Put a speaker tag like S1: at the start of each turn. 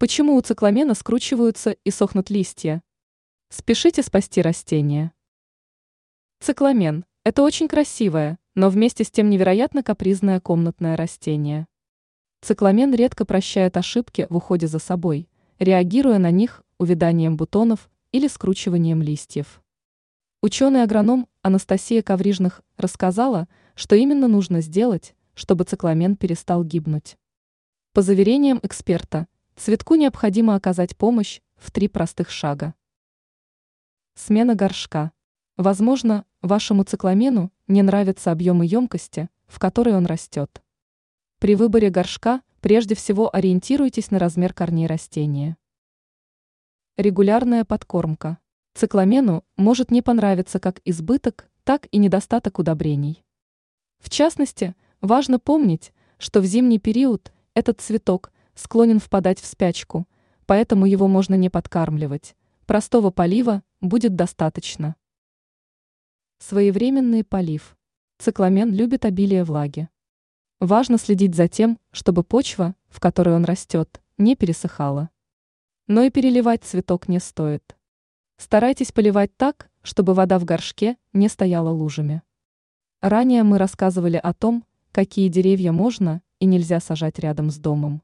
S1: Почему у цикламена скручиваются и сохнут листья? Спешите спасти растения. Цикламен – это очень красивое, но вместе с тем невероятно капризное комнатное растение. Цикламен редко прощает ошибки в уходе за собой, реагируя на них увяданием бутонов или скручиванием листьев. Ученый-агроном Анастасия Коврижных рассказала, что именно нужно сделать, чтобы цикламен перестал гибнуть. По заверениям эксперта, Цветку необходимо оказать помощь в три простых шага. Смена горшка. Возможно, вашему цикламену не нравится объем и емкости, в которой он растет. При выборе горшка прежде всего ориентируйтесь на размер корней растения. Регулярная подкормка. Цикламену может не понравиться как избыток, так и недостаток удобрений. В частности, важно помнить, что в зимний период этот цветок – склонен впадать в спячку, поэтому его можно не подкармливать. Простого полива будет достаточно. Своевременный полив. Цикламен любит обилие влаги. Важно следить за тем, чтобы почва, в которой он растет, не пересыхала. Но и переливать цветок не стоит. Старайтесь поливать так, чтобы вода в горшке не стояла лужами. Ранее мы рассказывали о том, какие деревья можно и нельзя сажать рядом с домом.